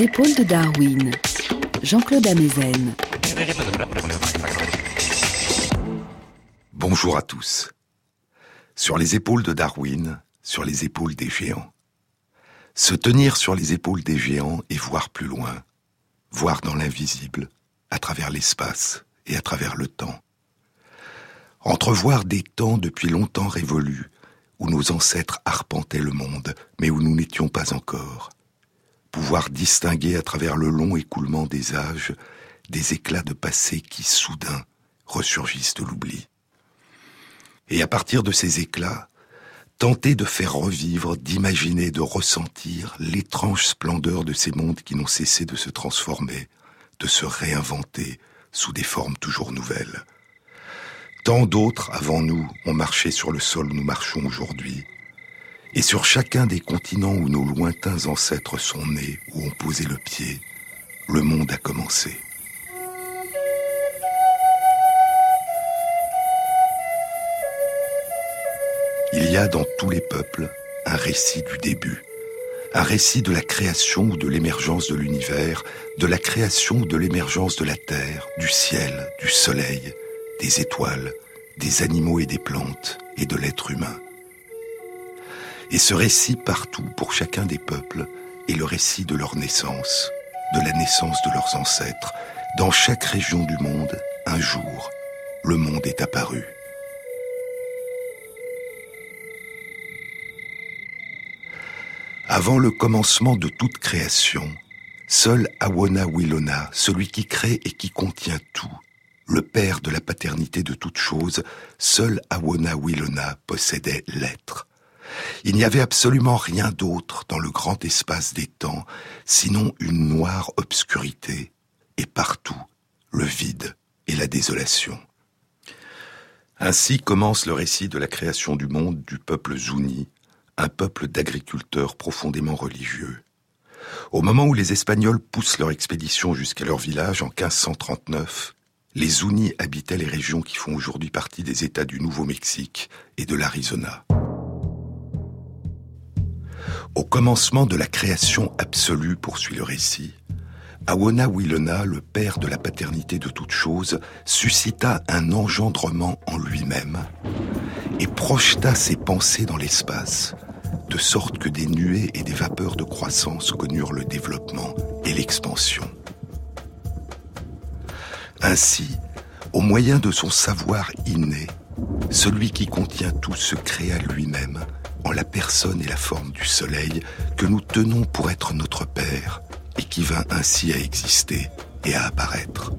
les épaules de Darwin. Jean-Claude Amezen. Bonjour à tous. Sur les épaules de Darwin, sur les épaules des géants. Se tenir sur les épaules des géants et voir plus loin, voir dans l'invisible, à travers l'espace et à travers le temps. Entrevoir des temps depuis longtemps révolus, où nos ancêtres arpentaient le monde, mais où nous n'étions pas encore. Pouvoir distinguer à travers le long écoulement des âges des éclats de passé qui soudain ressurgissent de l'oubli. Et à partir de ces éclats, tenter de faire revivre, d'imaginer, de ressentir l'étrange splendeur de ces mondes qui n'ont cessé de se transformer, de se réinventer sous des formes toujours nouvelles. Tant d'autres avant nous ont marché sur le sol où nous marchons aujourd'hui. Et sur chacun des continents où nos lointains ancêtres sont nés, où ont posé le pied, le monde a commencé. Il y a dans tous les peuples un récit du début, un récit de la création ou de l'émergence de l'univers, de la création ou de l'émergence de la terre, du ciel, du soleil, des étoiles, des animaux et des plantes, et de l'être humain. Et ce récit partout, pour chacun des peuples, est le récit de leur naissance, de la naissance de leurs ancêtres. Dans chaque région du monde, un jour, le monde est apparu. Avant le commencement de toute création, seul Awona Wilona, celui qui crée et qui contient tout, le père de la paternité de toute chose, seul Awona Wilona possédait l'être. Il n'y avait absolument rien d'autre dans le grand espace des temps, sinon une noire obscurité, et partout le vide et la désolation. Ainsi commence le récit de la création du monde du peuple Zuni, un peuple d'agriculteurs profondément religieux. Au moment où les Espagnols poussent leur expédition jusqu'à leur village en 1539, les Zunis habitaient les régions qui font aujourd'hui partie des États du Nouveau-Mexique et de l'Arizona. Au commencement de la création absolue, poursuit le récit, Awona Wilona, le père de la paternité de toute chose, suscita un engendrement en lui-même et projeta ses pensées dans l'espace, de sorte que des nuées et des vapeurs de croissance connurent le développement et l'expansion. Ainsi, au moyen de son savoir inné, celui qui contient tout se créa lui-même en la personne et la forme du soleil que nous tenons pour être notre Père et qui vint ainsi à exister et à apparaître.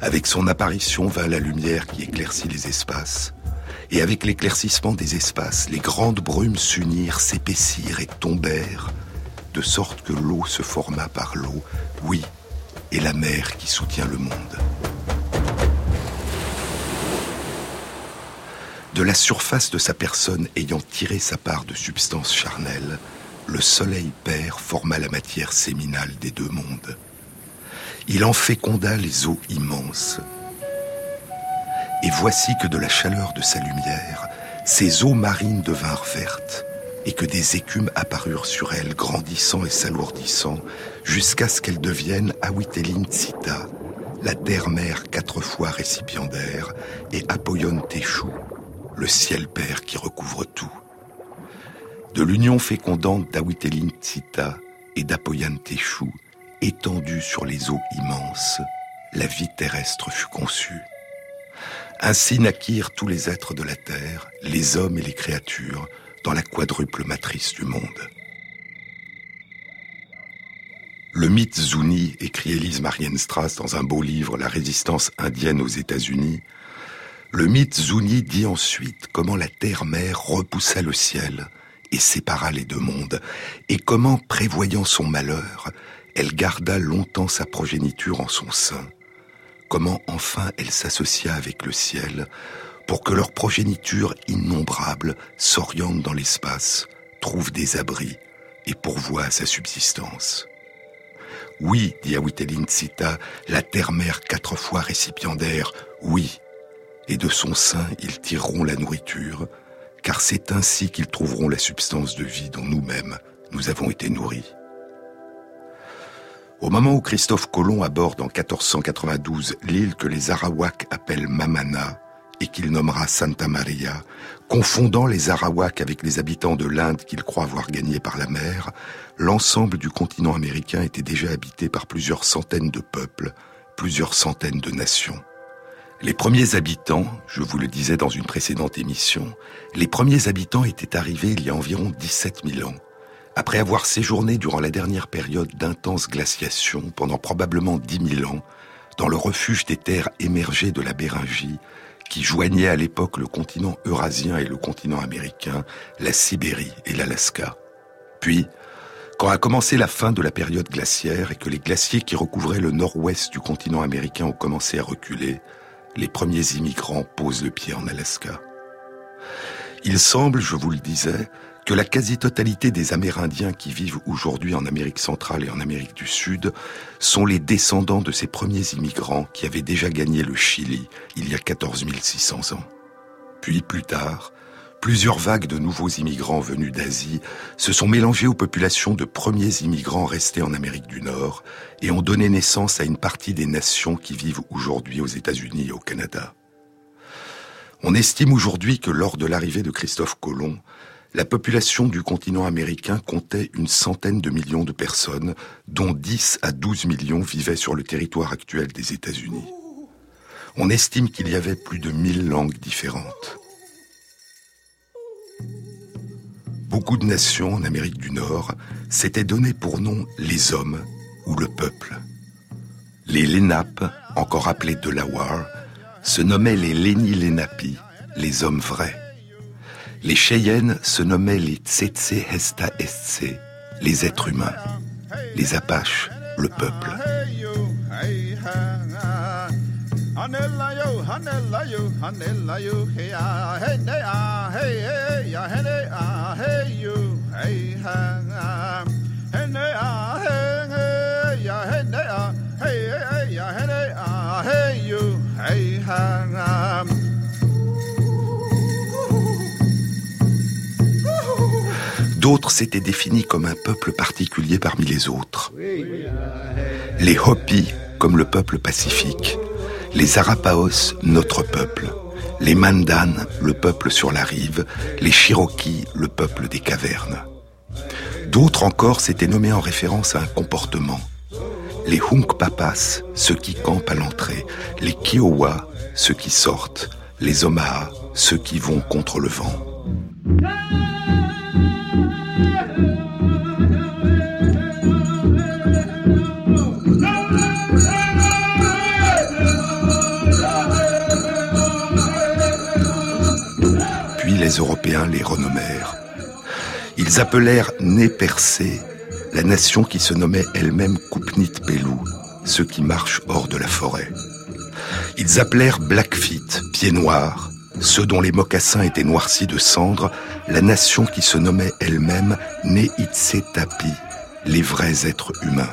Avec son apparition vint la lumière qui éclaircit les espaces, et avec l'éclaircissement des espaces, les grandes brumes s'unirent, s'épaissirent et tombèrent, de sorte que l'eau se forma par l'eau, oui, et la mer qui soutient le monde. De la surface de sa personne ayant tiré sa part de substance charnelle, le soleil père forma la matière séminale des deux mondes. Il en féconda les eaux immenses. Et voici que de la chaleur de sa lumière, ces eaux marines devinrent vertes, et que des écumes apparurent sur elles, grandissant et s'alourdissant, jusqu'à ce qu'elles deviennent Awitelin Tsita, la terre-mère quatre fois récipiendaire, et Apoyon Teshu, le ciel père qui recouvre tout. De l'union fécondante d'Awitelin Tsita et d'Apoyan Teshu, étendue sur les eaux immenses, la vie terrestre fut conçue. Ainsi naquirent tous les êtres de la terre, les hommes et les créatures, dans la quadruple matrice du monde. Le mythe Zuni, écrit Elise Marienstrass dans un beau livre La résistance indienne aux États-Unis, le mythe Zuni dit ensuite comment la terre-mère repoussa le ciel et sépara les deux mondes, et comment, prévoyant son malheur, elle garda longtemps sa progéniture en son sein, comment enfin elle s'associa avec le ciel pour que leur progéniture innombrable s'oriente dans l'espace, trouve des abris et pourvoie à sa subsistance. Oui, dit Awitelin Sita, la terre-mère quatre fois récipiendaire, oui, et de son sein ils tireront la nourriture, car c'est ainsi qu'ils trouveront la substance de vie dont nous-mêmes nous avons été nourris. Au moment où Christophe Colomb aborde en 1492 l'île que les Arawaks appellent Mamana et qu'il nommera Santa Maria, confondant les Arawaks avec les habitants de l'Inde qu'il croit avoir gagnés par la mer, l'ensemble du continent américain était déjà habité par plusieurs centaines de peuples, plusieurs centaines de nations. Les premiers habitants, je vous le disais dans une précédente émission, les premiers habitants étaient arrivés il y a environ 17 000 ans. Après avoir séjourné durant la dernière période d'intense glaciation pendant probablement 10 000 ans, dans le refuge des terres émergées de la Béringie, qui joignait à l'époque le continent eurasien et le continent américain, la Sibérie et l'Alaska. Puis, quand a commencé la fin de la période glaciaire et que les glaciers qui recouvraient le nord-ouest du continent américain ont commencé à reculer, les premiers immigrants posent le pied en Alaska. Il semble, je vous le disais, que la quasi-totalité des Amérindiens qui vivent aujourd'hui en Amérique centrale et en Amérique du Sud sont les descendants de ces premiers immigrants qui avaient déjà gagné le Chili il y a 14 600 ans. Puis plus tard, plusieurs vagues de nouveaux immigrants venus d'Asie se sont mélangés aux populations de premiers immigrants restés en Amérique du Nord et ont donné naissance à une partie des nations qui vivent aujourd'hui aux États-Unis et au Canada. On estime aujourd'hui que lors de l'arrivée de Christophe Colomb, la population du continent américain comptait une centaine de millions de personnes, dont 10 à 12 millions vivaient sur le territoire actuel des États-Unis. On estime qu'il y avait plus de 1000 langues différentes. Beaucoup de nations en Amérique du Nord s'étaient donné pour nom les hommes ou le peuple. Les Lenape, encore appelés Delaware, se nommaient les Leni Lenapi, les hommes vrais. Les Cheyennes se nommaient les Tsetse Hesta Estse, les êtres humains. Les Apaches, le peuple. D'autres s'étaient définis comme un peuple particulier parmi les autres. Les Hopis, comme le peuple pacifique. Les Arapaos, notre peuple. Les Mandan, le peuple sur la rive. Les Cherokees, le peuple des cavernes. D'autres encore s'étaient nommés en référence à un comportement. Les Hunkpapas, ceux qui campent à l'entrée. Les Kiowa, ceux qui sortent. Les Omaha, ceux qui vont contre le vent. Les Européens les renommèrent. Ils appelèrent Nez percé la nation qui se nommait elle-même Kupnit Pelou, ceux qui marchent hors de la forêt. Ils appelèrent Blackfeet, pieds noirs, ceux dont les mocassins étaient noircis de cendres, la nation qui se nommait elle-même Neitsetapi, les vrais êtres humains.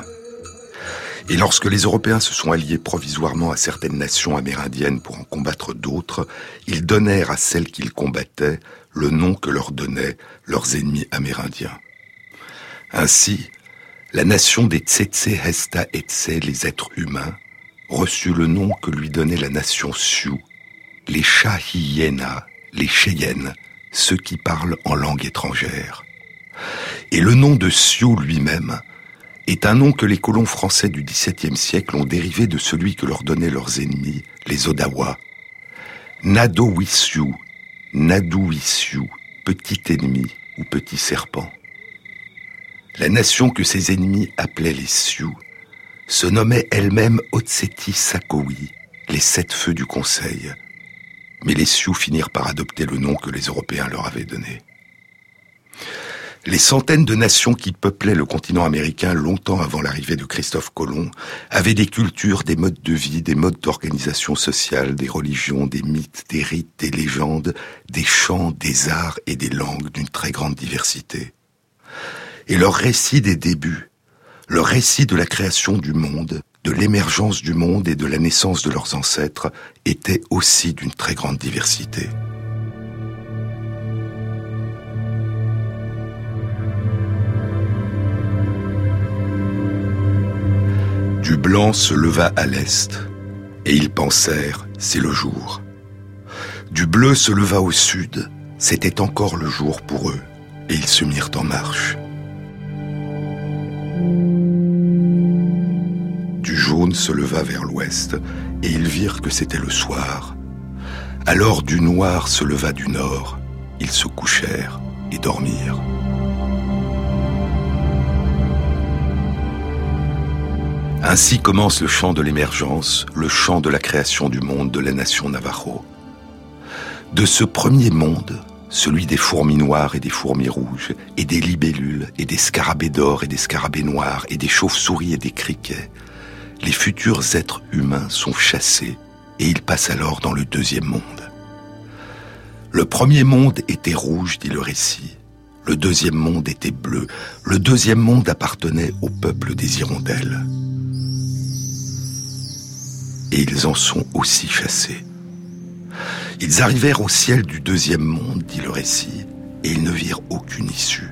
Et lorsque les Européens se sont alliés provisoirement à certaines nations amérindiennes pour en combattre d'autres, ils donnèrent à celles qu'ils combattaient le nom que leur donnaient leurs ennemis amérindiens. Ainsi, la nation des Tsetse Hesta les êtres humains, reçut le nom que lui donnait la nation Sioux, les Chahiyena, les Cheyennes, ceux qui parlent en langue étrangère. Et le nom de Sioux lui-même est un nom que les colons français du XVIIe siècle ont dérivé de celui que leur donnaient leurs ennemis, les Odawa. Nadowissu, Nadouissu, petit ennemi ou petit serpent. La nation que ses ennemis appelaient les Sioux se nommait elle-même Otseti Sakowi, les sept feux du Conseil, mais les Sioux finirent par adopter le nom que les Européens leur avaient donné. Les centaines de nations qui peuplaient le continent américain longtemps avant l'arrivée de Christophe Colomb avaient des cultures, des modes de vie, des modes d'organisation sociale, des religions, des mythes, des rites, des légendes, des chants, des arts et des langues d'une très grande diversité. Et leur récit des débuts, leur récit de la création du monde, de l'émergence du monde et de la naissance de leurs ancêtres était aussi d'une très grande diversité. Du blanc se leva à l'est, et ils pensèrent, c'est le jour. Du bleu se leva au sud, c'était encore le jour pour eux, et ils se mirent en marche. Du jaune se leva vers l'ouest, et ils virent que c'était le soir. Alors du noir se leva du nord, ils se couchèrent et dormirent. Ainsi commence le chant de l'émergence, le chant de la création du monde de la nation Navajo. De ce premier monde, celui des fourmis noires et des fourmis rouges, et des libellules, et des scarabées d'or et des scarabées noirs, et des chauves-souris et des criquets, les futurs êtres humains sont chassés, et ils passent alors dans le deuxième monde. Le premier monde était rouge, dit le récit. Le deuxième monde était bleu. Le deuxième monde appartenait au peuple des hirondelles. Et ils en sont aussi chassés. Ils arrivèrent au ciel du deuxième monde, dit le récit, et ils ne virent aucune issue.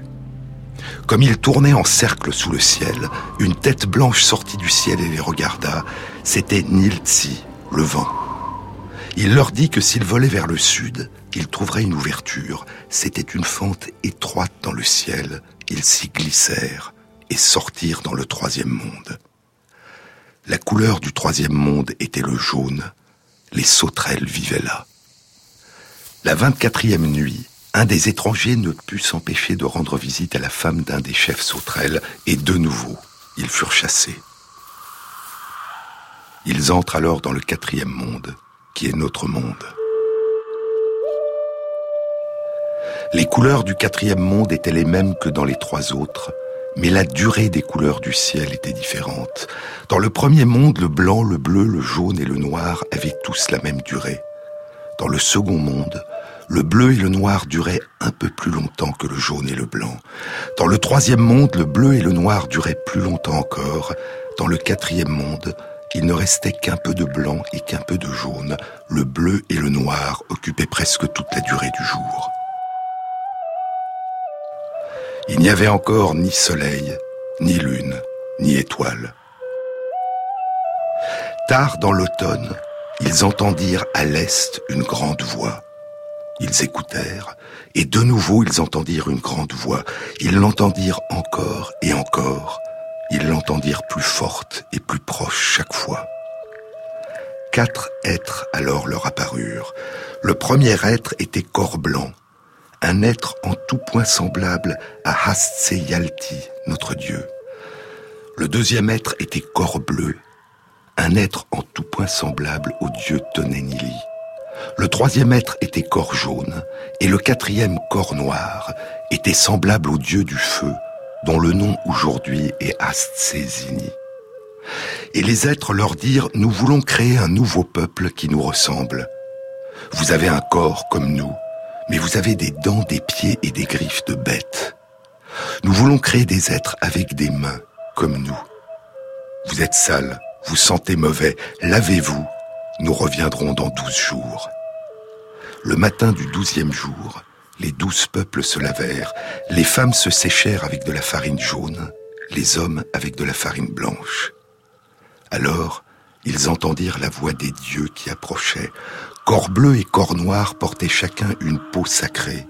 Comme ils tournaient en cercle sous le ciel, une tête blanche sortit du ciel et les regarda. C'était Niltsi, le vent. Il leur dit que s'ils volaient vers le sud, ils trouveraient une ouverture. C'était une fente étroite dans le ciel. Ils s'y glissèrent et sortirent dans le troisième monde. La couleur du troisième monde était le jaune. Les sauterelles vivaient là. La vingt-quatrième nuit, un des étrangers ne put s'empêcher de rendre visite à la femme d'un des chefs sauterelles, et de nouveau, ils furent chassés. Ils entrent alors dans le quatrième monde, qui est notre monde. Les couleurs du quatrième monde étaient les mêmes que dans les trois autres, mais la durée des couleurs du ciel était différente. Dans le premier monde, le blanc, le bleu, le jaune et le noir avaient tous la même durée. Dans le second monde, le bleu et le noir duraient un peu plus longtemps que le jaune et le blanc. Dans le troisième monde, le bleu et le noir duraient plus longtemps encore. Dans le quatrième monde, il ne restait qu'un peu de blanc et qu'un peu de jaune. Le bleu et le noir occupaient presque toute la durée du jour. Il n'y avait encore ni soleil, ni lune, ni étoile. Tard dans l'automne, ils entendirent à l'est une grande voix. Ils écoutèrent, et de nouveau ils entendirent une grande voix. Ils l'entendirent encore et encore. Ils l'entendirent plus forte et plus proche chaque fois. Quatre êtres alors leur apparurent. Le premier être était corps blanc, un être en tout point semblable à Yalti, notre Dieu. Le deuxième être était corps bleu, un être en tout point semblable au Dieu Tonenili. Le troisième être était corps jaune, et le quatrième corps noir était semblable au dieu du feu, dont le nom aujourd'hui est Astsezini. Et les êtres leur dirent, nous voulons créer un nouveau peuple qui nous ressemble. Vous avez un corps comme nous, mais vous avez des dents, des pieds et des griffes de bêtes. Nous voulons créer des êtres avec des mains, comme nous. Vous êtes sales, vous sentez mauvais, lavez-vous, nous reviendrons dans douze jours. Le matin du douzième jour, les douze peuples se lavèrent, les femmes se séchèrent avec de la farine jaune, les hommes avec de la farine blanche. Alors, ils entendirent la voix des dieux qui approchaient. Corps bleu et corps noir portaient chacun une peau sacrée.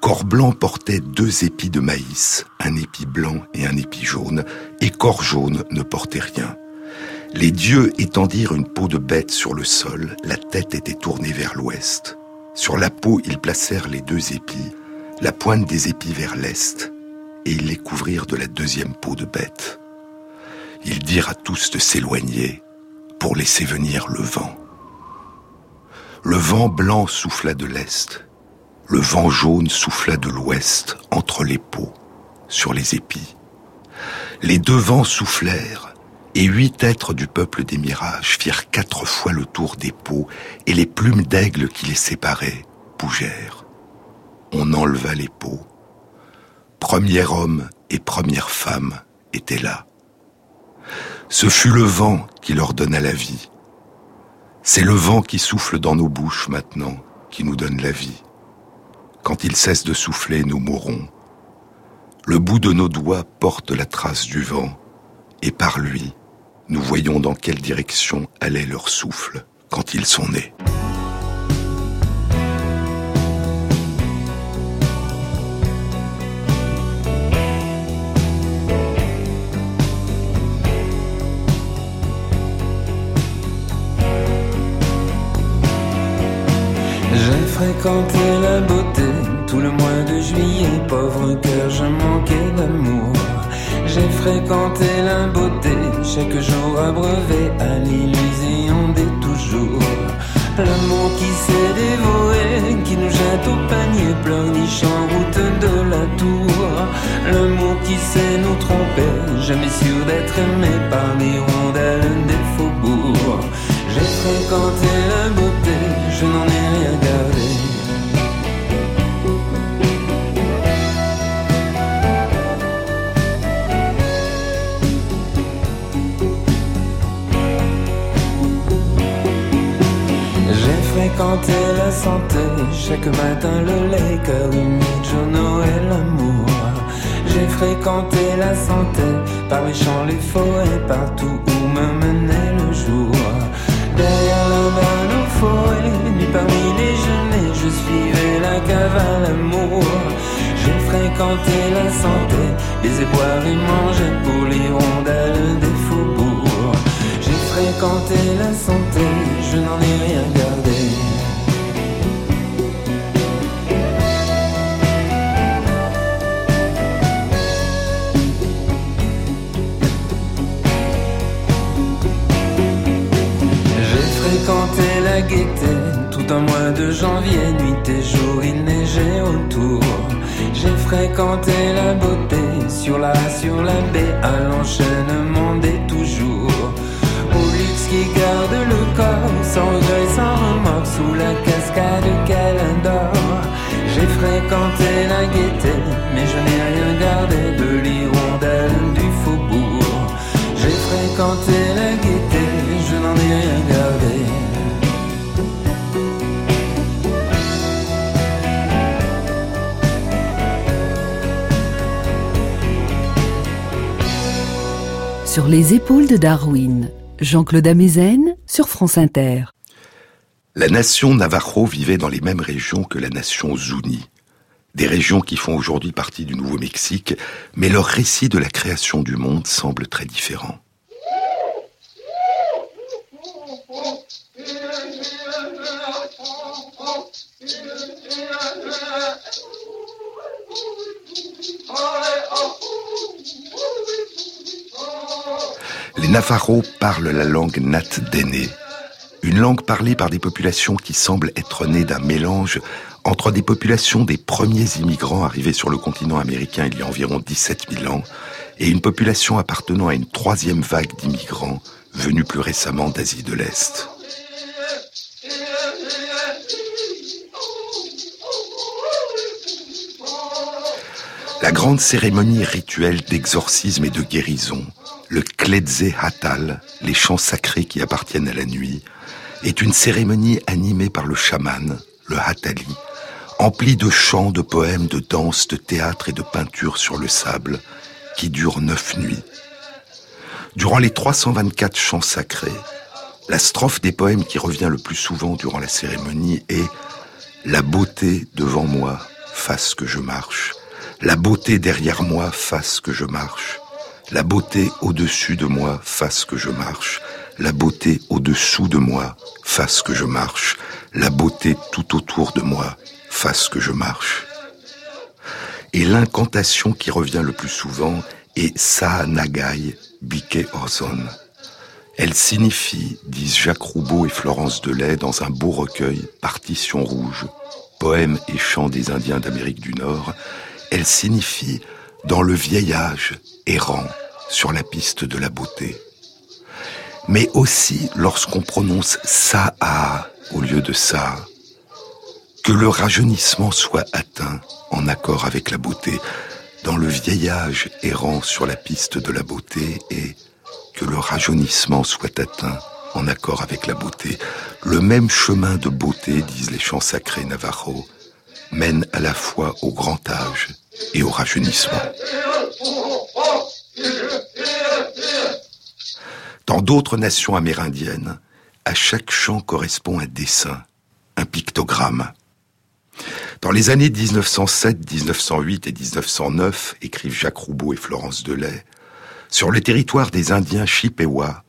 Corps blanc portait deux épis de maïs, un épi blanc et un épi jaune, et corps jaune ne portait rien. Les dieux étendirent une peau de bête sur le sol, la tête était tournée vers l'ouest. Sur la peau, ils placèrent les deux épis, la pointe des épis vers l'est, et ils les couvrirent de la deuxième peau de bête. Ils dirent à tous de s'éloigner pour laisser venir le vent. Le vent blanc souffla de l'est, le vent jaune souffla de l'ouest entre les peaux, sur les épis. Les deux vents soufflèrent, et huit êtres du peuple des mirages firent quatre fois le tour des peaux, et les plumes d'aigle qui les séparaient bougèrent. On enleva les peaux. Premier homme et première femme étaient là. Ce fut le vent qui leur donna la vie. C'est le vent qui souffle dans nos bouches maintenant qui nous donne la vie. Quand il cesse de souffler, nous mourrons. Le bout de nos doigts porte la trace du vent, et par lui, nous voyons dans quelle direction allait leur souffle quand ils sont nés. Fréquenté la beauté tout le mois de juillet, pauvre cœur, je manquais d'amour. J'ai fréquenté la beauté, chaque jour abreuvé à l'illusion des toujours. L'amour qui s'est dévoré, qui nous jette au panier, pleurniche en route de la tour. L'amour qui sait nous tromper, jamais sûr d'être aimé par les rondelles des faubourgs. J'ai fréquenté la beauté, je n'en ai rien gardé. fréquenté la santé, chaque matin le lait, cœur humide, journaux et l'amour. J'ai fréquenté la santé, par les champs, les forêts, partout où me menait balle aux forêts, nu parmi les jeunes, je suivais la cave à l'amour. J'ai fréquenté la santé, les éboueurs et mangeais pour les rondelles des faubourgs. J'ai fréquenté la santé, je n'en ai rien gardé. Tout un mois de janvier, nuit et jour, il neigeait autour. J'ai fréquenté la beauté sur la, sur la baie, à l'enchaînement des toujours. Au luxe qui garde le corps, sans regret, sans remords, sous la cascade Calendor. J'ai fréquenté la gaieté, mais je n'ai rien gardé de l'hirondelle du faubourg. J'ai fréquenté la Sur les épaules de Darwin, Jean-Claude Amezen sur France Inter. La nation Navajo vivait dans les mêmes régions que la nation Zuni. Des régions qui font aujourd'hui partie du Nouveau-Mexique, mais leur récit de la création du monde semble très différent. Les Navajo parlent la langue nat d'Aîné, une langue parlée par des populations qui semblent être nées d'un mélange entre des populations des premiers immigrants arrivés sur le continent américain il y a environ 17 000 ans et une population appartenant à une troisième vague d'immigrants venus plus récemment d'Asie de l'Est. La grande cérémonie rituelle d'exorcisme et de guérison, le Kledze Hatal, les chants sacrés qui appartiennent à la nuit, est une cérémonie animée par le chaman, le Hatali, emplie de chants, de poèmes, de danses, de théâtre et de peinture sur le sable, qui dure neuf nuits. Durant les 324 chants sacrés, la strophe des poèmes qui revient le plus souvent durant la cérémonie est La beauté devant moi fasse que je marche, la beauté derrière moi fasse que je marche, la beauté au-dessus de moi fasse que je marche, la beauté au-dessous de moi fasse que je marche, la beauté tout autour de moi fasse que je marche. Et l'incantation qui revient le plus souvent est Sa Nagai Bike Ozon. Elle signifie, disent Jacques Roubaud et Florence Delay dans un beau recueil, Partition rouge, poèmes et chants des Indiens d'Amérique du Nord, elle signifie dans le vieil âge errant sur la piste de la beauté. Mais aussi lorsqu'on prononce ça au lieu de ça, que le rajeunissement soit atteint en accord avec la beauté, dans le vieil âge errant sur la piste de la beauté et que le rajeunissement soit atteint en accord avec la beauté. Le même chemin de beauté, disent les chants sacrés Navarro, mène à la fois au grand âge et au rajeunissement. Dans d'autres nations amérindiennes, à chaque chant correspond un dessin, un pictogramme. Dans les années 1907, 1908 et 1909, écrivent Jacques Roubaud et Florence Delay, sur le territoire des Indiens Chippewa,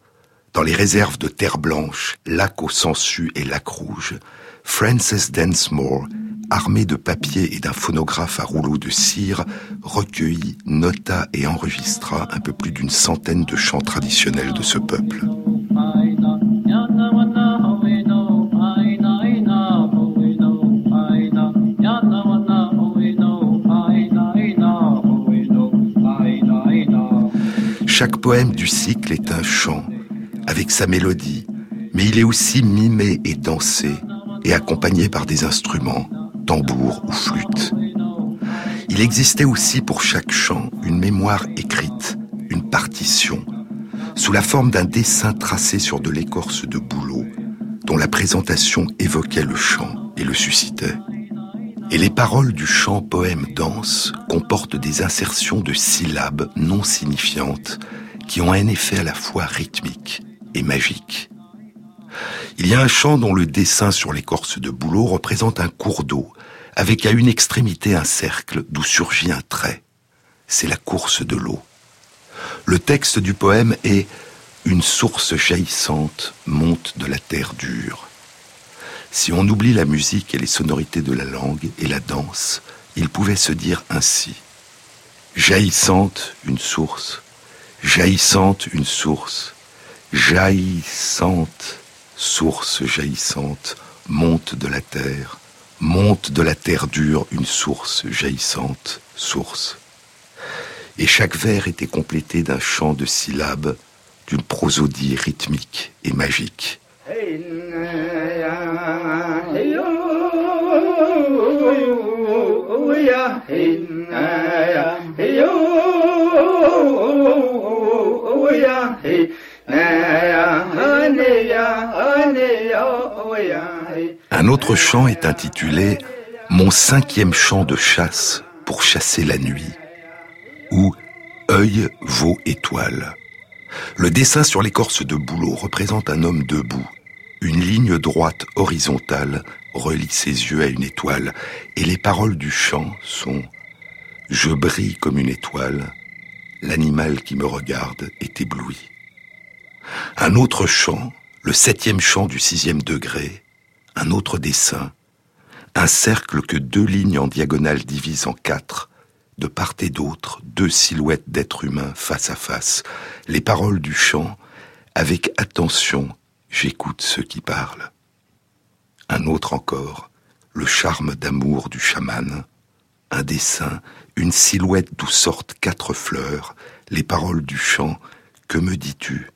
dans les réserves de terre blanche, lac au Sansu et lac rouge, Frances Densmore, armée de papier et d'un phonographe à rouleau de cire, recueillit, nota et enregistra un peu plus d'une centaine de chants traditionnels de ce peuple. Chaque poème du cycle est un chant, avec sa mélodie, mais il est aussi mimé et dansé, et accompagné par des instruments, tambour ou flûte. Il existait aussi pour chaque chant une mémoire écrite, une partition, sous la forme d'un dessin tracé sur de l'écorce de bouleau, dont la présentation évoquait le chant et le suscitait. Et les paroles du chant poème danse comportent des insertions de syllabes non signifiantes qui ont un effet à la fois rythmique et magique. Il y a un chant dont le dessin sur l'écorce de bouleau représente un cours d'eau, avec à une extrémité un cercle d'où surgit un trait. C'est la course de l'eau. Le texte du poème est Une source jaillissante monte de la terre dure. Si on oublie la musique et les sonorités de la langue et la danse, il pouvait se dire ainsi. Jaillissante, une source. Jaillissante, une source. Jaillissante, source jaillissante, monte de la terre. Monte de la terre dure, une source jaillissante, source. Et chaque vers était complété d'un chant de syllabes, d'une prosodie rythmique et magique. Un autre chant est intitulé Mon cinquième chant de chasse pour chasser la nuit ou Œil vaut étoile. Le dessin sur l'écorce de bouleau représente un homme debout. Une ligne droite horizontale relie ses yeux à une étoile et les paroles du chant sont Je brille comme une étoile, l'animal qui me regarde est ébloui. Un autre chant, le septième chant du sixième degré, un autre dessin, un cercle que deux lignes en diagonale divisent en quatre, de part et d'autre, deux silhouettes d'êtres humains face à face, les paroles du chant, avec attention, j'écoute ceux qui parlent. Un autre encore, le charme d'amour du chaman, un dessin, une silhouette d'où sortent quatre fleurs, les paroles du chant, que me dis-tu?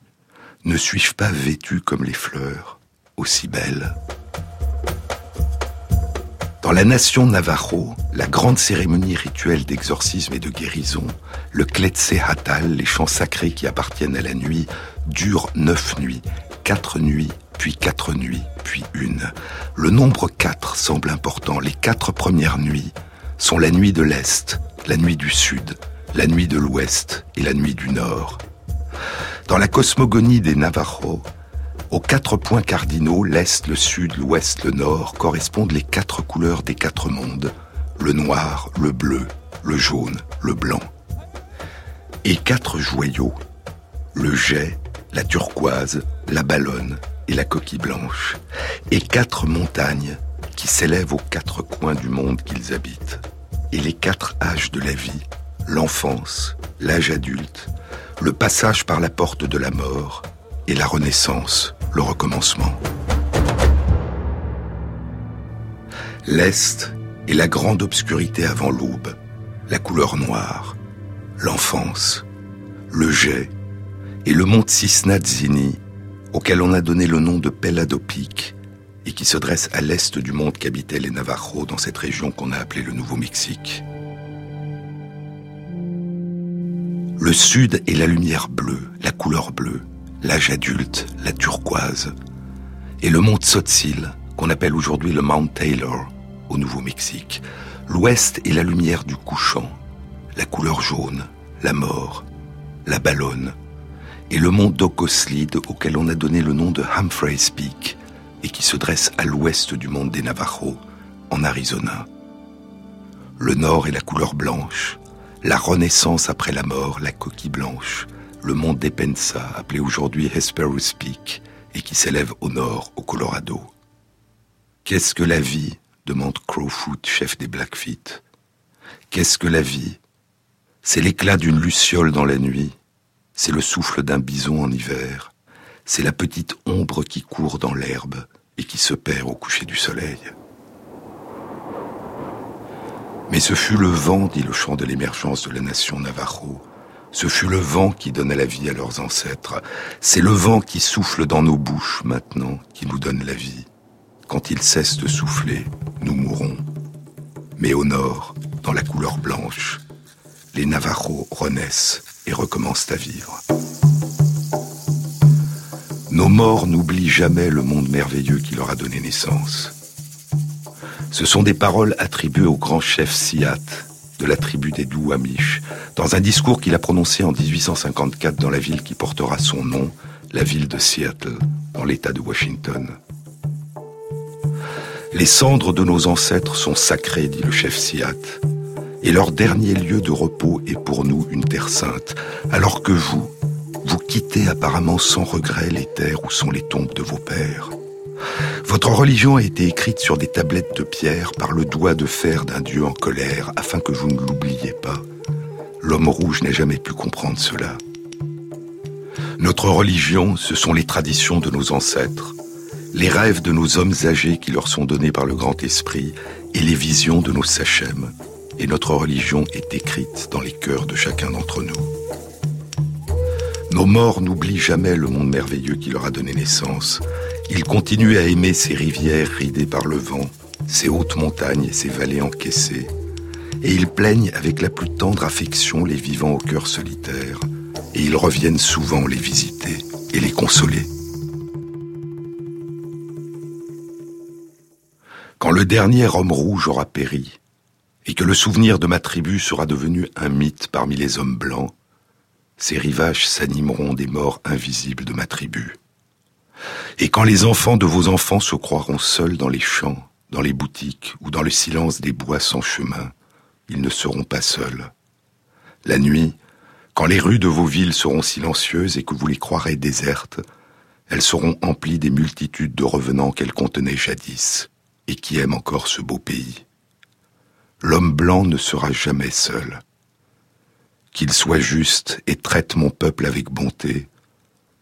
Ne suis-je pas vêtu comme les fleurs, aussi belle dans la nation Navajo, la grande cérémonie rituelle d'exorcisme et de guérison, le Hatal, les chants sacrés qui appartiennent à la nuit, dure neuf nuits, quatre nuits, puis quatre nuits, puis une. Le nombre quatre semble important. Les quatre premières nuits sont la nuit de l'Est, la nuit du Sud, la nuit de l'Ouest et la nuit du Nord. Dans la cosmogonie des Navajos, aux quatre points cardinaux, l'Est, le Sud, l'Ouest, le Nord, correspondent les quatre couleurs des quatre mondes, le noir, le bleu, le jaune, le blanc. Et quatre joyaux, le jet, la turquoise, la ballonne et la coquille blanche. Et quatre montagnes qui s'élèvent aux quatre coins du monde qu'ils habitent. Et les quatre âges de la vie, l'enfance, l'âge adulte, le passage par la porte de la mort et la renaissance, le recommencement. L'Est est la grande obscurité avant l'aube, la couleur noire, l'enfance, le jet et le mont Cisnadzini, auquel on a donné le nom de Peladopic et qui se dresse à l'est du monde qu'habitaient les Navajos dans cette région qu'on a appelée le Nouveau-Mexique. Le sud est la lumière bleue, la couleur bleue l'âge adulte, la turquoise, et le mont Tzotzil, qu'on appelle aujourd'hui le Mount Taylor, au Nouveau-Mexique. L'ouest est la lumière du couchant, la couleur jaune, la mort, la ballonne, et le mont Docoslid auquel on a donné le nom de Humphreys Peak et qui se dresse à l'ouest du monde des Navajos, en Arizona. Le nord est la couleur blanche, la renaissance après la mort, la coquille blanche, le mont Depensa, appelé aujourd'hui Hesperus Peak, et qui s'élève au nord, au Colorado. Qu'est-ce que la vie demande Crowfoot, chef des Blackfeet. Qu'est-ce que la vie? C'est l'éclat d'une luciole dans la nuit, c'est le souffle d'un bison en hiver, c'est la petite ombre qui court dans l'herbe et qui se perd au coucher du soleil. Mais ce fut le vent, dit le chant de l'émergence de la nation Navajo. Ce fut le vent qui donna la vie à leurs ancêtres. C'est le vent qui souffle dans nos bouches maintenant, qui nous donne la vie. Quand il cesse de souffler, nous mourrons. Mais au nord, dans la couleur blanche, les Navajos renaissent et recommencent à vivre. Nos morts n'oublient jamais le monde merveilleux qui leur a donné naissance. Ce sont des paroles attribuées au grand chef Siat de la tribu des Douamish, dans un discours qu'il a prononcé en 1854 dans la ville qui portera son nom, la ville de Seattle, dans l'État de Washington. Les cendres de nos ancêtres sont sacrées, dit le chef Siat, et leur dernier lieu de repos est pour nous une terre sainte, alors que vous, vous quittez apparemment sans regret les terres où sont les tombes de vos pères. Votre religion a été écrite sur des tablettes de pierre par le doigt de fer d'un dieu en colère afin que vous ne l'oubliez pas. L'homme rouge n'a jamais pu comprendre cela. Notre religion, ce sont les traditions de nos ancêtres, les rêves de nos hommes âgés qui leur sont donnés par le grand esprit et les visions de nos sachem, et notre religion est écrite dans les cœurs de chacun d'entre nous. Nos morts n'oublient jamais le monde merveilleux qui leur a donné naissance. Ils continuent à aimer ces rivières ridées par le vent, ces hautes montagnes et ces vallées encaissées. Et ils plaignent avec la plus tendre affection les vivants au cœur solitaire. Et ils reviennent souvent les visiter et les consoler. Quand le dernier homme rouge aura péri, et que le souvenir de ma tribu sera devenu un mythe parmi les hommes blancs, ces rivages s'animeront des morts invisibles de ma tribu. Et quand les enfants de vos enfants se croiront seuls dans les champs, dans les boutiques ou dans le silence des bois sans chemin, ils ne seront pas seuls. La nuit, quand les rues de vos villes seront silencieuses et que vous les croirez désertes, elles seront emplies des multitudes de revenants qu'elles contenaient jadis et qui aiment encore ce beau pays l'homme blanc ne sera jamais seul. Qu'il soit juste et traite mon peuple avec bonté,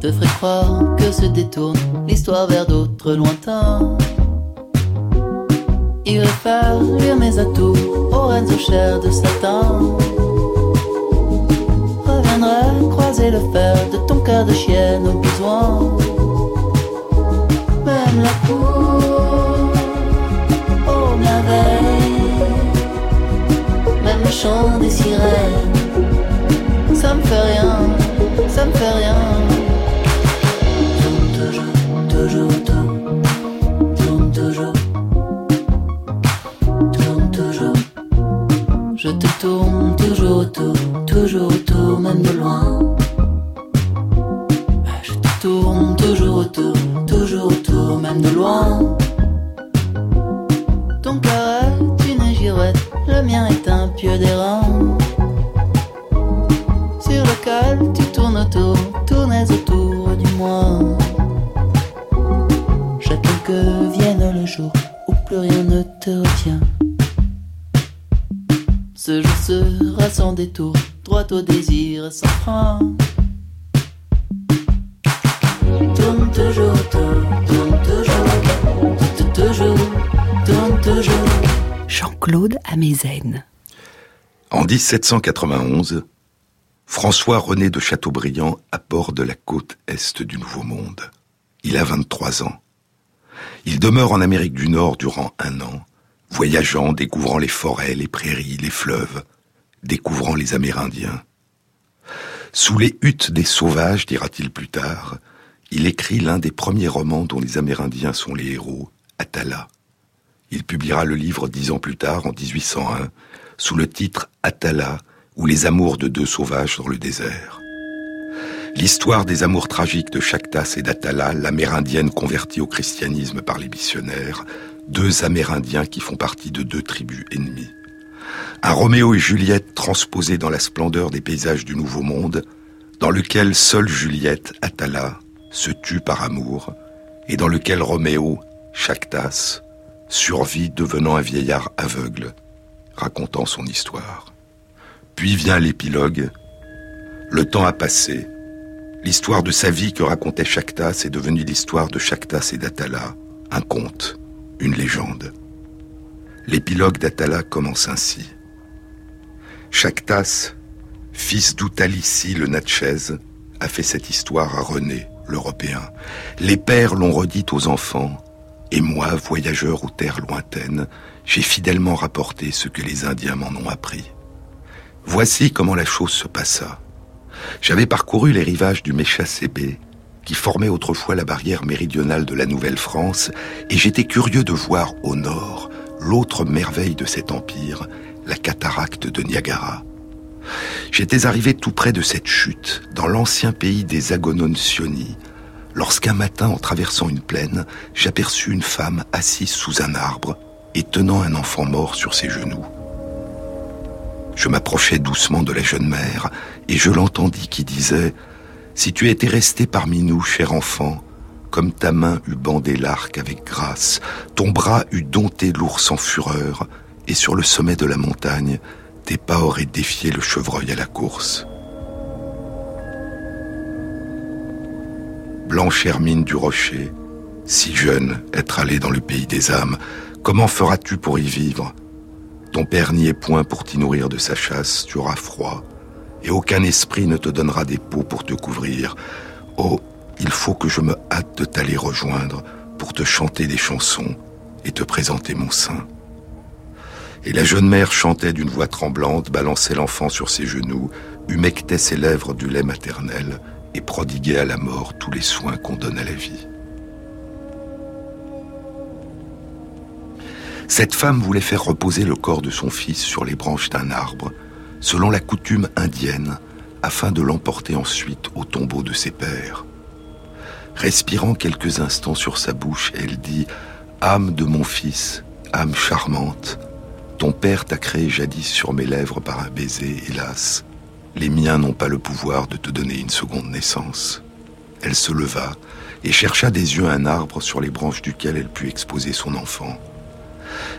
te ferait croire que se détourne l'histoire vers d'autres lointains. Il va faire mes atouts aux reines aux chairs de Satan. Reviendrai croiser le fer de ton cœur de chienne au besoin. Même la cour, oh merveille, même le chant des sirènes, ça me fait rien, ça me fait rien. Tournes autour, tournes autour du moi. 1791, François-René de Chateaubriand aborde la côte est du Nouveau Monde. Il a 23 ans. Il demeure en Amérique du Nord durant un an, voyageant, découvrant les forêts, les prairies, les fleuves, découvrant les Amérindiens. Sous les huttes des sauvages, dira-t-il plus tard, il écrit l'un des premiers romans dont les Amérindiens sont les héros, Atala. Il publiera le livre dix ans plus tard, en 1801, sous le titre Atala, ou les amours de deux sauvages dans le désert. L'histoire des amours tragiques de Chactas et d'Atala, l'amérindienne convertie au christianisme par les missionnaires, deux Amérindiens qui font partie de deux tribus ennemies. Un Roméo et Juliette transposés dans la splendeur des paysages du Nouveau Monde, dans lequel seule Juliette, Atala, se tue par amour, et dans lequel Roméo, Chactas, survit devenant un vieillard aveugle, racontant son histoire. Puis vient l'épilogue. Le temps a passé. L'histoire de sa vie que racontait Chactas est devenue l'histoire de Chactas et d'Atala, un conte, une légende. L'épilogue d'Atala commence ainsi. Chactas, fils d'Outalissi le Natchez, a fait cette histoire à René, l'Européen. Les pères l'ont redite aux enfants, et moi, voyageur aux terres lointaines, j'ai fidèlement rapporté ce que les Indiens m'en ont appris. Voici comment la chose se passa. J'avais parcouru les rivages du Méchassébé, qui formait autrefois la barrière méridionale de la Nouvelle-France, et j'étais curieux de voir au nord l'autre merveille de cet empire, la cataracte de Niagara. J'étais arrivé tout près de cette chute, dans l'ancien pays des Agonon-Sioni, lorsqu'un matin, en traversant une plaine, j'aperçus une femme assise sous un arbre et tenant un enfant mort sur ses genoux. Je m'approchai doucement de la jeune mère, et je l'entendis qui disait Si tu étais resté parmi nous, cher enfant, comme ta main eût bandé l'arc avec grâce, ton bras eût dompté l'ours en fureur, et sur le sommet de la montagne, tes pas auraient défié le chevreuil à la course. Blanche Hermine du Rocher, si jeune, être allée dans le pays des âmes, comment feras-tu pour y vivre? Ton père n'y est point pour t'y nourrir de sa chasse, tu auras froid, et aucun esprit ne te donnera des peaux pour te couvrir. Oh, il faut que je me hâte de t'aller rejoindre pour te chanter des chansons et te présenter mon sein. Et la jeune mère chantait d'une voix tremblante, balançait l'enfant sur ses genoux, humectait ses lèvres du lait maternel et prodiguait à la mort tous les soins qu'on donne à la vie. Cette femme voulait faire reposer le corps de son fils sur les branches d'un arbre, selon la coutume indienne, afin de l'emporter ensuite au tombeau de ses pères. Respirant quelques instants sur sa bouche, elle dit Âme de mon fils, âme charmante, ton père t'a créé jadis sur mes lèvres par un baiser, hélas. Les miens n'ont pas le pouvoir de te donner une seconde naissance. Elle se leva et chercha des yeux un arbre sur les branches duquel elle put exposer son enfant.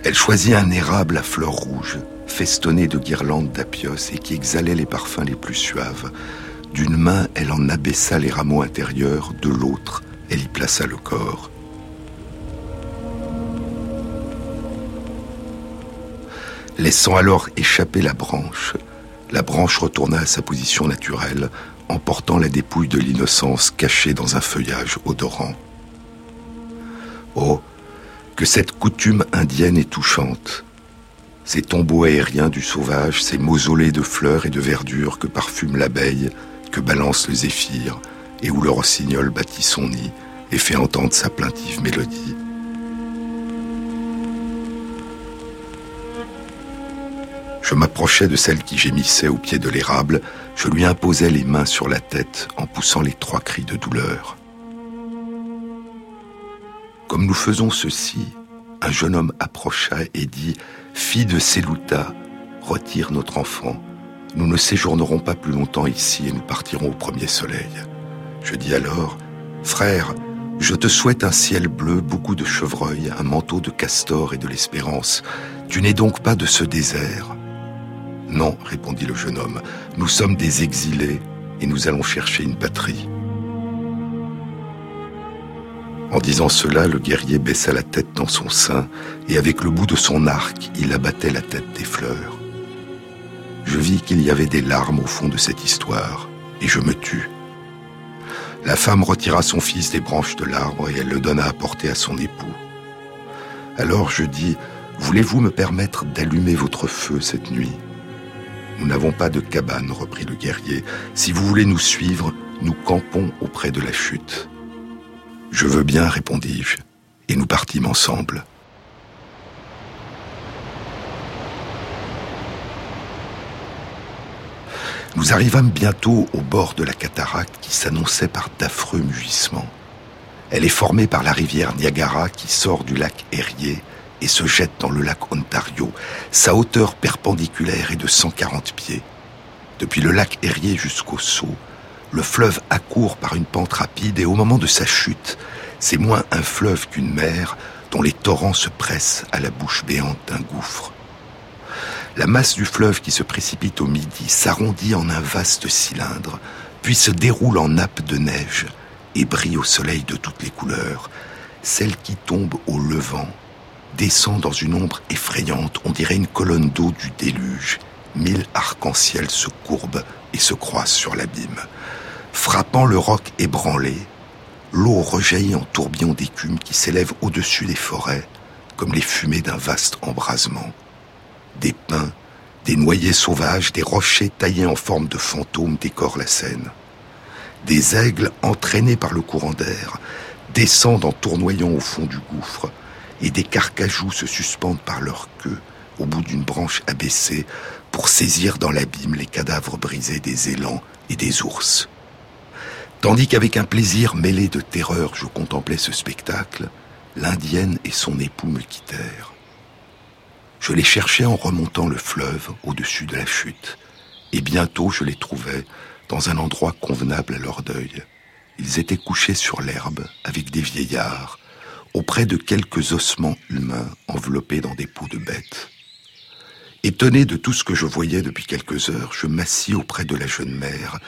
Elle choisit un érable à fleurs rouges, festonné de guirlandes d'apios et qui exhalait les parfums les plus suaves. D'une main, elle en abaissa les rameaux intérieurs, de l'autre, elle y plaça le corps. Laissant alors échapper la branche, la branche retourna à sa position naturelle, emportant la dépouille de l'innocence cachée dans un feuillage odorant. Oh, que cette coutume indienne est touchante. Ces tombeaux aériens du sauvage, ces mausolées de fleurs et de verdure que parfume l'abeille, que balance le zéphyr, et où le rossignol bâtit son nid et fait entendre sa plaintive mélodie. Je m'approchais de celle qui gémissait au pied de l'érable, je lui imposais les mains sur la tête en poussant les trois cris de douleur. Comme nous faisons ceci, un jeune homme approcha et dit Fille de Selouta, retire notre enfant. Nous ne séjournerons pas plus longtemps ici et nous partirons au premier soleil. Je dis alors Frère, Je te souhaite un ciel bleu, beaucoup de chevreuils, un manteau de castor et de l'espérance. Tu n'es donc pas de ce désert. Non, répondit le jeune homme, nous sommes des exilés et nous allons chercher une patrie. En disant cela, le guerrier baissa la tête dans son sein et avec le bout de son arc, il abattait la tête des fleurs. Je vis qu'il y avait des larmes au fond de cette histoire et je me tus. La femme retira son fils des branches de l'arbre et elle le donna à porter à son époux. Alors je dis, voulez-vous me permettre d'allumer votre feu cette nuit? Nous n'avons pas de cabane, reprit le guerrier. Si vous voulez nous suivre, nous campons auprès de la chute. Je veux bien, répondis-je, et nous partîmes ensemble. Nous arrivâmes bientôt au bord de la cataracte qui s'annonçait par d'affreux mugissements. Elle est formée par la rivière Niagara qui sort du lac Erie et se jette dans le lac Ontario. Sa hauteur perpendiculaire est de 140 pieds. Depuis le lac Erie jusqu'au Sault, le fleuve accourt par une pente rapide et au moment de sa chute, c'est moins un fleuve qu'une mer dont les torrents se pressent à la bouche béante d'un gouffre. La masse du fleuve qui se précipite au midi s'arrondit en un vaste cylindre, puis se déroule en nappe de neige et brille au soleil de toutes les couleurs. Celle qui tombe au levant descend dans une ombre effrayante, on dirait une colonne d'eau du déluge. Mille arcs-en-ciel se courbent et se croisent sur l'abîme. Frappant le roc ébranlé, l'eau rejaillit en tourbillons d'écume qui s'élèvent au-dessus des forêts, comme les fumées d'un vaste embrasement des pins, des noyers sauvages, des rochers taillés en forme de fantômes décorent la scène. Des aigles entraînés par le courant d'air descendent en tournoyant au fond du gouffre, et des carcajous se suspendent par leur queue au bout d'une branche abaissée pour saisir dans l'abîme les cadavres brisés des élans et des ours. Tandis qu'avec un plaisir mêlé de terreur je contemplais ce spectacle, l'indienne et son époux me quittèrent. Je les cherchais en remontant le fleuve au-dessus de la chute, et bientôt je les trouvais dans un endroit convenable à leur deuil. Ils étaient couchés sur l'herbe avec des vieillards, auprès de quelques ossements humains enveloppés dans des peaux de bêtes. Étonné de tout ce que je voyais depuis quelques heures, je m'assis auprès de la jeune mère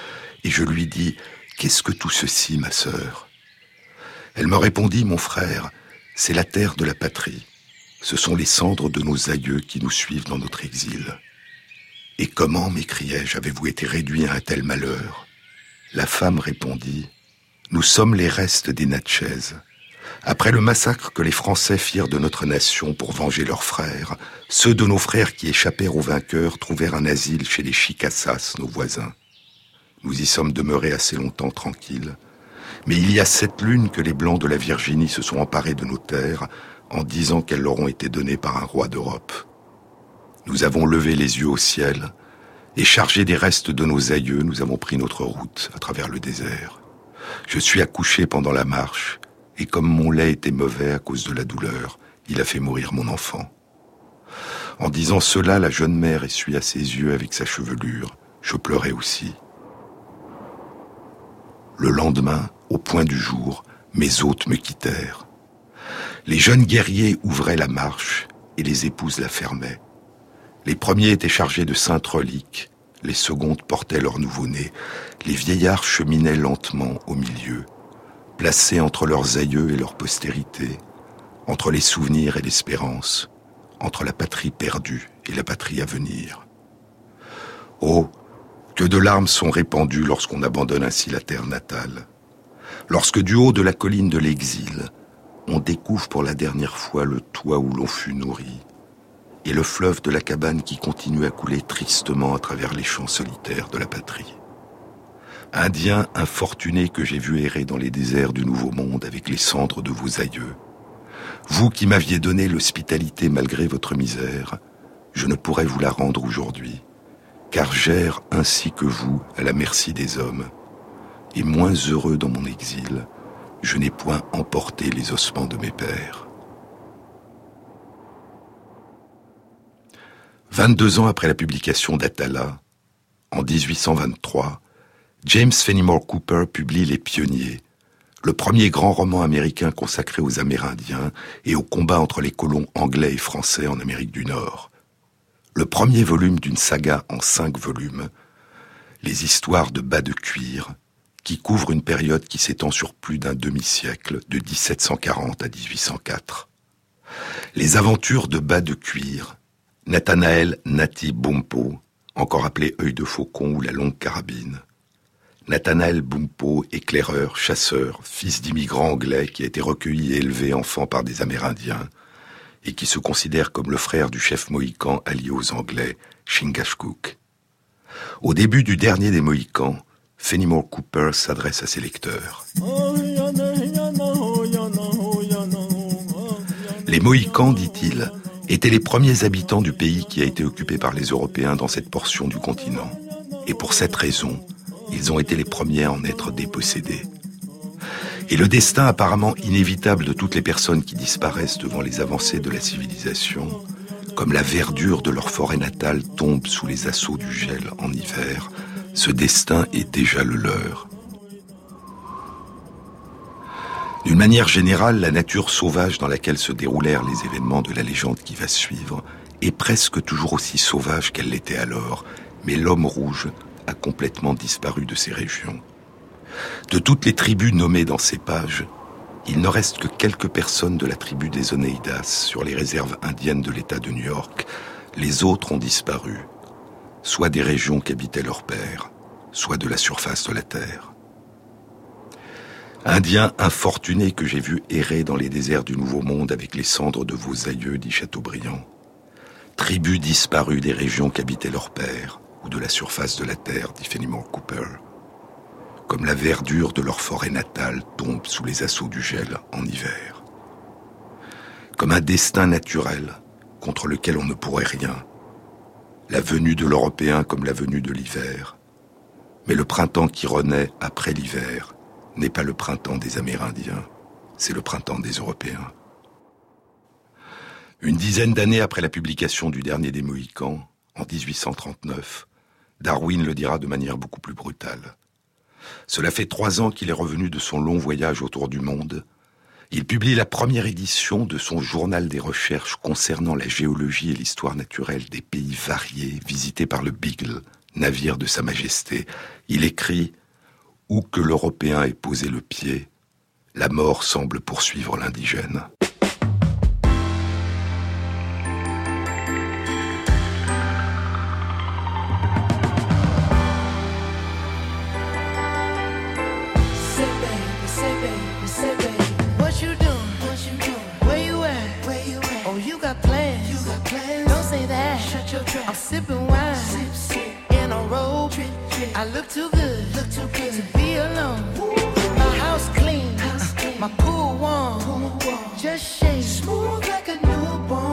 et je lui dis Qu'est-ce que tout ceci, ma sœur? Elle me répondit Mon frère, c'est la terre de la patrie. Ce sont les cendres de nos aïeux qui nous suivent dans notre exil. Et comment, m'écriai-je, avez-vous été réduit à un tel malheur? La femme répondit, Nous sommes les restes des Natchez. Après le massacre que les Français firent de notre nation pour venger leurs frères, ceux de nos frères qui échappèrent aux vainqueurs trouvèrent un asile chez les Chicassas, nos voisins. Nous y sommes demeurés assez longtemps tranquilles. Mais il y a sept lunes que les Blancs de la Virginie se sont emparés de nos terres en disant qu'elles leur ont été données par un roi d'Europe. Nous avons levé les yeux au ciel et chargés des restes de nos aïeux, nous avons pris notre route à travers le désert. Je suis accouché pendant la marche et comme mon lait était mauvais à cause de la douleur, il a fait mourir mon enfant. En disant cela, la jeune mère essuya ses yeux avec sa chevelure. Je pleurais aussi. Le lendemain, au point du jour, mes hôtes me quittèrent. Les jeunes guerriers ouvraient la marche et les épouses la fermaient. Les premiers étaient chargés de saintes reliques, les secondes portaient leur nouveau-né. Les vieillards cheminaient lentement au milieu, placés entre leurs aïeux et leur postérité, entre les souvenirs et l'espérance, entre la patrie perdue et la patrie à venir. Oh, que de larmes sont répandues lorsqu'on abandonne ainsi la terre natale. Lorsque du haut de la colline de l'exil, on découvre pour la dernière fois le toit où l'on fut nourri, et le fleuve de la cabane qui continue à couler tristement à travers les champs solitaires de la patrie. Indien infortuné que j'ai vu errer dans les déserts du Nouveau Monde avec les cendres de vos aïeux, vous qui m'aviez donné l'hospitalité malgré votre misère, je ne pourrais vous la rendre aujourd'hui, car j'erre ainsi que vous à la merci des hommes, et moins heureux dans mon exil, je n'ai point emporté les ossements de mes pères. 22 ans après la publication d'Atala, en 1823, James Fenimore Cooper publie Les Pionniers, le premier grand roman américain consacré aux Amérindiens et au combat entre les colons anglais et français en Amérique du Nord. Le premier volume d'une saga en cinq volumes, Les histoires de bas de cuir, qui couvre une période qui s'étend sur plus d'un demi-siècle, de 1740 à 1804. Les aventures de bas de cuir, Nathanael Nati Bumpo, encore appelé œil de faucon ou la longue carabine, Nathanael Bumpo, éclaireur, chasseur, fils d'immigrants anglais qui a été recueilli et élevé enfant par des Amérindiens, et qui se considère comme le frère du chef mohican allié aux Anglais, Chingachgook. Au début du dernier des Mohicans, Fenimore Cooper s'adresse à ses lecteurs. Les Mohicans, dit-il, étaient les premiers habitants du pays qui a été occupé par les Européens dans cette portion du continent. Et pour cette raison, ils ont été les premiers à en être dépossédés. Et le destin apparemment inévitable de toutes les personnes qui disparaissent devant les avancées de la civilisation, comme la verdure de leur forêt natale tombe sous les assauts du gel en hiver, ce destin est déjà le leur. D'une manière générale, la nature sauvage dans laquelle se déroulèrent les événements de la légende qui va suivre est presque toujours aussi sauvage qu'elle l'était alors, mais l'homme rouge a complètement disparu de ces régions. De toutes les tribus nommées dans ces pages, il ne reste que quelques personnes de la tribu des Oneidas sur les réserves indiennes de l'État de New York. Les autres ont disparu, soit des régions qu'habitaient leurs pères, soit de la surface de la Terre. Indien infortuné que j'ai vu errer dans les déserts du Nouveau Monde avec les cendres de vos aïeux, dit Chateaubriand. Tribu disparue des régions qu'habitaient leurs pères, ou de la surface de la terre, dit Fenimore Cooper. Comme la verdure de leur forêt natale tombe sous les assauts du gel en hiver. Comme un destin naturel contre lequel on ne pourrait rien. La venue de l'Européen comme la venue de l'hiver. Mais le printemps qui renaît après l'hiver n'est pas le printemps des Amérindiens, c'est le printemps des Européens. Une dizaine d'années après la publication du dernier des Mohicans, en 1839, Darwin le dira de manière beaucoup plus brutale. Cela fait trois ans qu'il est revenu de son long voyage autour du monde. Il publie la première édition de son journal des recherches concernant la géologie et l'histoire naturelle des pays variés visités par le Beagle, navire de Sa Majesté. Il écrit Où que l'Européen ait posé le pied, la mort semble poursuivre l'indigène. What you doing? What you? Where you at? Where you at? Oh, you got plans. Don't say that. Shut your trap. I'm sipping wine. In a robe. I look too good. Look too to be alone. My house clean. Clean. My pool warm. Pool warm. Just shake. Smooth like a newborn.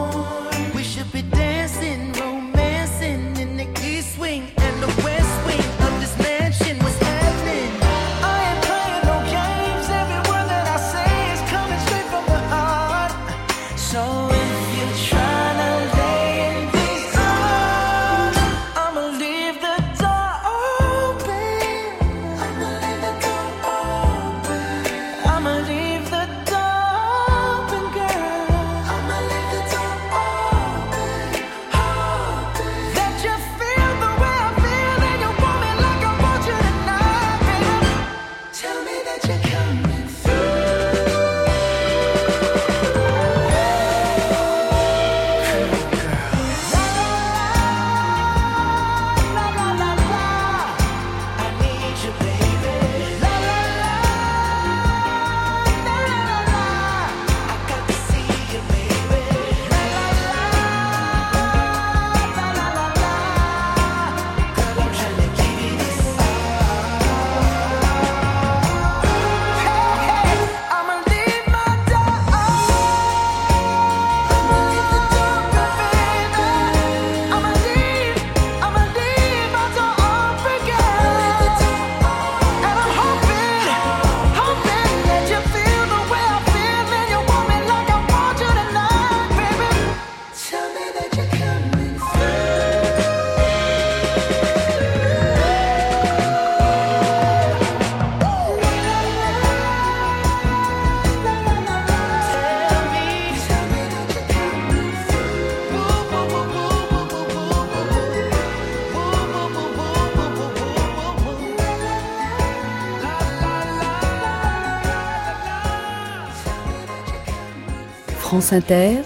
France Inter,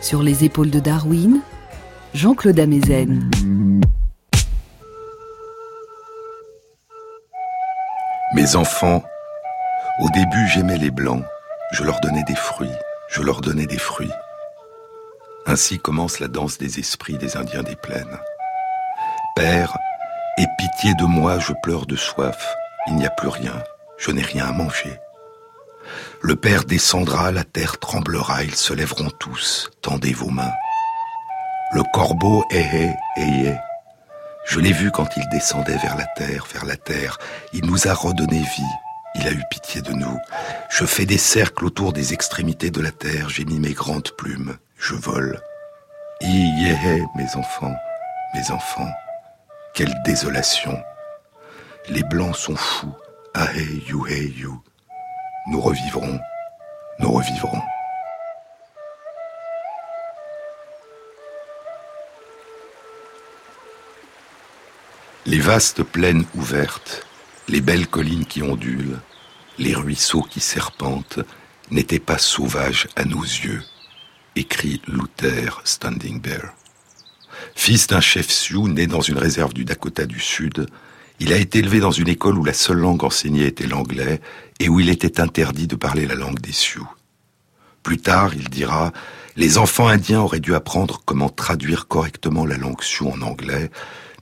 sur les épaules de Darwin, Jean-Claude Amezen. Mes enfants, au début j'aimais les blancs, je leur donnais des fruits, je leur donnais des fruits. Ainsi commence la danse des esprits des Indiens des plaines. Père, aie pitié de moi, je pleure de soif, il n'y a plus rien, je n'ai rien à manger. Le Père descendra, la terre tremblera, ils se lèveront tous, tendez vos mains. Le corbeau hé hé hé Je l'ai vu quand il descendait vers la terre, vers la terre. Il nous a redonné vie. Il a eu pitié de nous. Je fais des cercles autour des extrémités de la terre. J'ai mis mes grandes plumes. Je vole. I mes enfants, mes enfants. Quelle désolation. Les blancs sont fous. Ahé, you, hey, you. Nous revivrons. Nous revivrons. Les vastes plaines ouvertes, les belles collines qui ondulent, les ruisseaux qui serpentent, n'étaient pas sauvages à nos yeux, écrit Luther Standing Bear. Fils d'un chef Sioux né dans une réserve du Dakota du Sud, il a été élevé dans une école où la seule langue enseignée était l'anglais et où il était interdit de parler la langue des Sioux. Plus tard, il dira, les enfants indiens auraient dû apprendre comment traduire correctement la langue Sioux en anglais,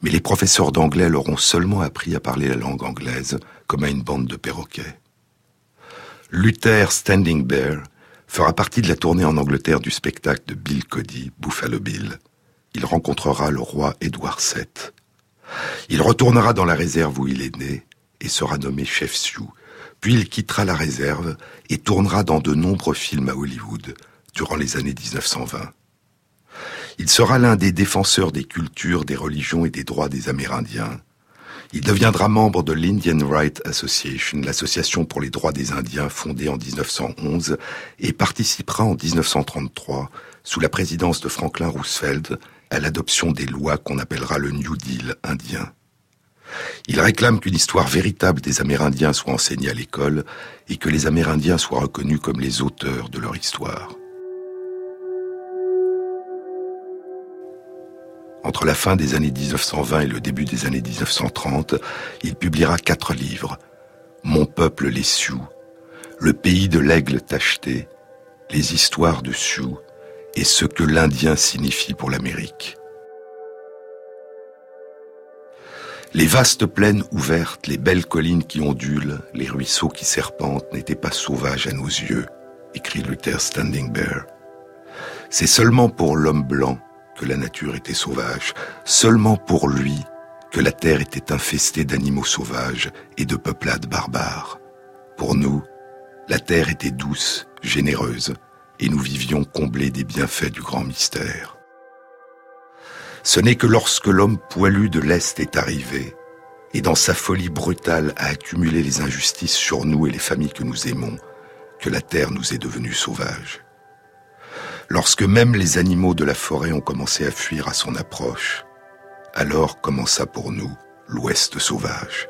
mais les professeurs d'anglais leur ont seulement appris à parler la langue anglaise comme à une bande de perroquets. Luther Standing Bear fera partie de la tournée en Angleterre du spectacle de Bill Cody, Buffalo Bill. Il rencontrera le roi Édouard VII. Il retournera dans la réserve où il est né et sera nommé chef Sioux. Puis il quittera la réserve et tournera dans de nombreux films à Hollywood durant les années 1920. Il sera l'un des défenseurs des cultures, des religions et des droits des Amérindiens. Il deviendra membre de l'Indian Right Association, l'association pour les droits des Indiens fondée en 1911, et participera en 1933, sous la présidence de Franklin Roosevelt, à l'adoption des lois qu'on appellera le New Deal indien. Il réclame qu'une histoire véritable des Amérindiens soit enseignée à l'école et que les Amérindiens soient reconnus comme les auteurs de leur histoire. Entre la fin des années 1920 et le début des années 1930, il publiera quatre livres. Mon peuple les Sioux, Le pays de l'aigle tacheté, Les histoires de Sioux et ce que l'Indien signifie pour l'Amérique. Les vastes plaines ouvertes, les belles collines qui ondulent, les ruisseaux qui serpentent n'étaient pas sauvages à nos yeux, écrit Luther Standing Bear. C'est seulement pour l'homme blanc que la nature était sauvage, seulement pour lui que la terre était infestée d'animaux sauvages et de peuplades barbares. Pour nous, la terre était douce, généreuse, et nous vivions comblés des bienfaits du grand mystère. Ce n'est que lorsque l'homme poilu de l'Est est arrivé, et dans sa folie brutale a accumulé les injustices sur nous et les familles que nous aimons, que la terre nous est devenue sauvage lorsque même les animaux de la forêt ont commencé à fuir à son approche, alors commença pour nous l'Ouest sauvage.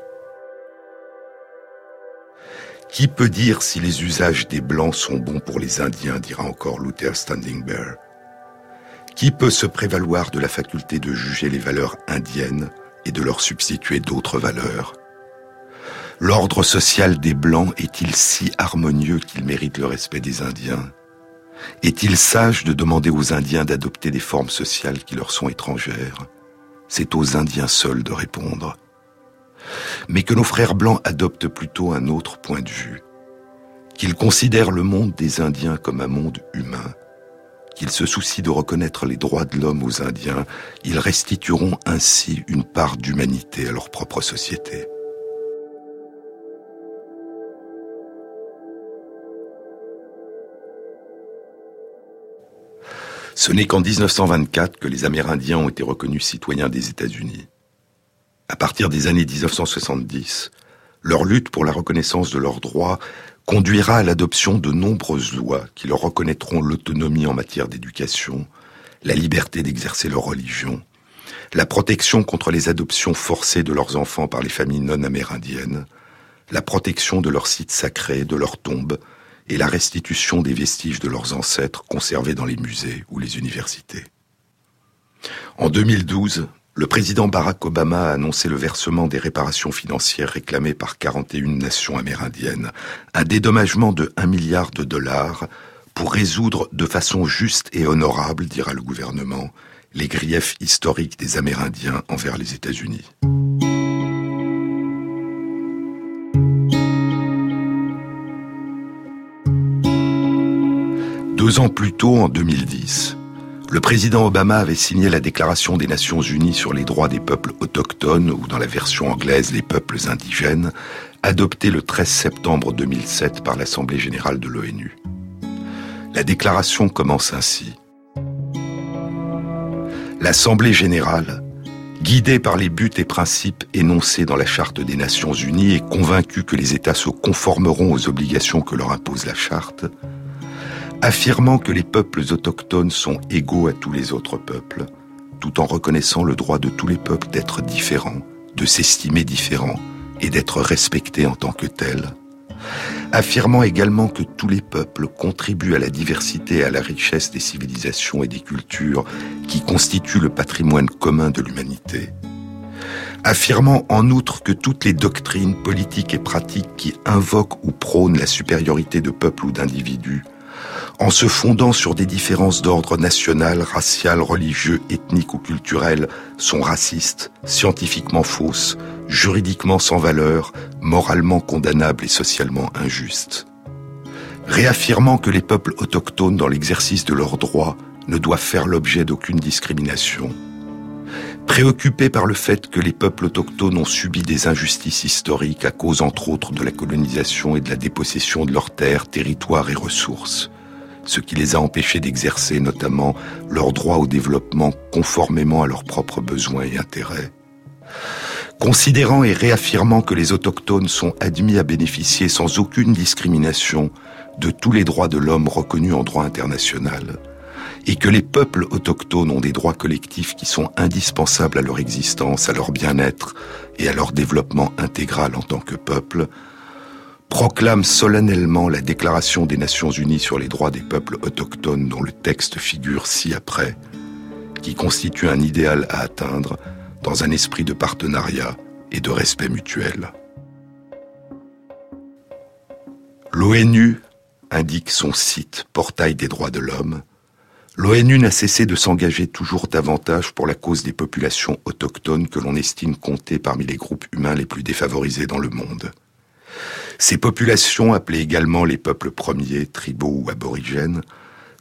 Qui peut dire si les usages des Blancs sont bons pour les Indiens, dira encore Luther Standing Bear. Qui peut se prévaloir de la faculté de juger les valeurs indiennes et de leur substituer d'autres valeurs? L'ordre social des Blancs est-il si harmonieux qu'il mérite le respect des Indiens? Est-il sage de demander aux Indiens d'adopter des formes sociales qui leur sont étrangères? C'est aux Indiens seuls de répondre. Mais que nos frères blancs adoptent plutôt un autre point de vue, qu'ils considèrent le monde des Indiens comme un monde humain, qu'ils se soucient de reconnaître les droits de l'homme aux Indiens, ils restitueront ainsi une part d'humanité à leur propre société. Ce n'est qu'en 1924 que les Amérindiens ont été reconnus citoyens des États-Unis. À partir des années 1970, leur lutte pour la reconnaissance de leurs droits conduira à l'adoption de nombreuses lois qui leur reconnaîtront l'autonomie en matière d'éducation, la liberté d'exercer leur religion, la protection contre les adoptions forcées de leurs enfants par les familles non amérindiennes, la protection de leurs sites sacrés, de leurs tombes, et la restitution des vestiges de leurs ancêtres conservés dans les musées ou les universités. En 2012, le président Barack Obama a annoncé le versement des réparations financières réclamées par 41 nations amérindiennes, un dédommagement de 1 milliard de dollars pour résoudre de façon juste et honorable, dira le gouvernement, les griefs historiques des Amérindiens envers les États-Unis. Deux ans plus tôt, en 2010, le président Obama avait signé la Déclaration des Nations Unies sur les droits des peuples autochtones, ou dans la version anglaise les peuples indigènes, adoptée le 13 septembre 2007 par l'Assemblée générale de l'ONU. La déclaration commence ainsi. L'Assemblée générale, guidée par les buts et principes énoncés dans la Charte des Nations Unies et convaincue que les États se conformeront aux obligations que leur impose la Charte, affirmant que les peuples autochtones sont égaux à tous les autres peuples, tout en reconnaissant le droit de tous les peuples d'être différents, de s'estimer différents et d'être respectés en tant que tels, affirmant également que tous les peuples contribuent à la diversité et à la richesse des civilisations et des cultures qui constituent le patrimoine commun de l'humanité, affirmant en outre que toutes les doctrines politiques et pratiques qui invoquent ou prônent la supériorité de peuples ou d'individus en se fondant sur des différences d'ordre national, racial, religieux, ethnique ou culturel, sont racistes, scientifiquement fausses, juridiquement sans valeur, moralement condamnables et socialement injustes. Réaffirmant que les peuples autochtones, dans l'exercice de leurs droits, ne doivent faire l'objet d'aucune discrimination. Préoccupés par le fait que les peuples autochtones ont subi des injustices historiques à cause entre autres de la colonisation et de la dépossession de leurs terres, territoires et ressources ce qui les a empêchés d'exercer notamment leur droit au développement conformément à leurs propres besoins et intérêts. Considérant et réaffirmant que les autochtones sont admis à bénéficier sans aucune discrimination de tous les droits de l'homme reconnus en droit international, et que les peuples autochtones ont des droits collectifs qui sont indispensables à leur existence, à leur bien-être et à leur développement intégral en tant que peuple, proclame solennellement la Déclaration des Nations Unies sur les droits des peuples autochtones dont le texte figure ci-après, qui constitue un idéal à atteindre dans un esprit de partenariat et de respect mutuel. L'ONU indique son site, portail des droits de l'homme. L'ONU n'a cessé de s'engager toujours davantage pour la cause des populations autochtones que l'on estime compter parmi les groupes humains les plus défavorisés dans le monde. Ces populations, appelées également les peuples premiers, tribaux ou aborigènes,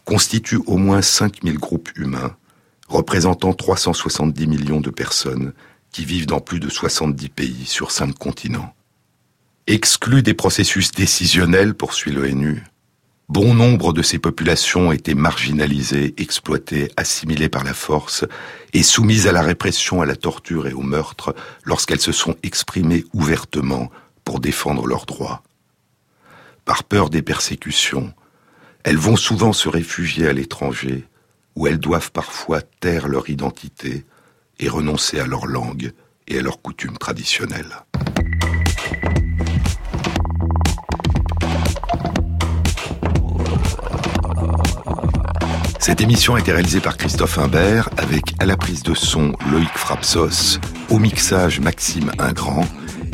constituent au moins 5000 groupes humains, représentant 370 millions de personnes qui vivent dans plus de 70 pays sur cinq continents. Exclus des processus décisionnels, poursuit l'ONU, bon nombre de ces populations ont été marginalisées, exploitées, assimilées par la force et soumises à la répression, à la torture et au meurtre lorsqu'elles se sont exprimées ouvertement pour défendre leurs droits. Par peur des persécutions, elles vont souvent se réfugier à l'étranger, où elles doivent parfois taire leur identité et renoncer à leur langue et à leurs coutumes traditionnelles. Cette émission a été réalisée par Christophe Imbert avec à la prise de son Loïc Frapsos, au mixage Maxime Ingrand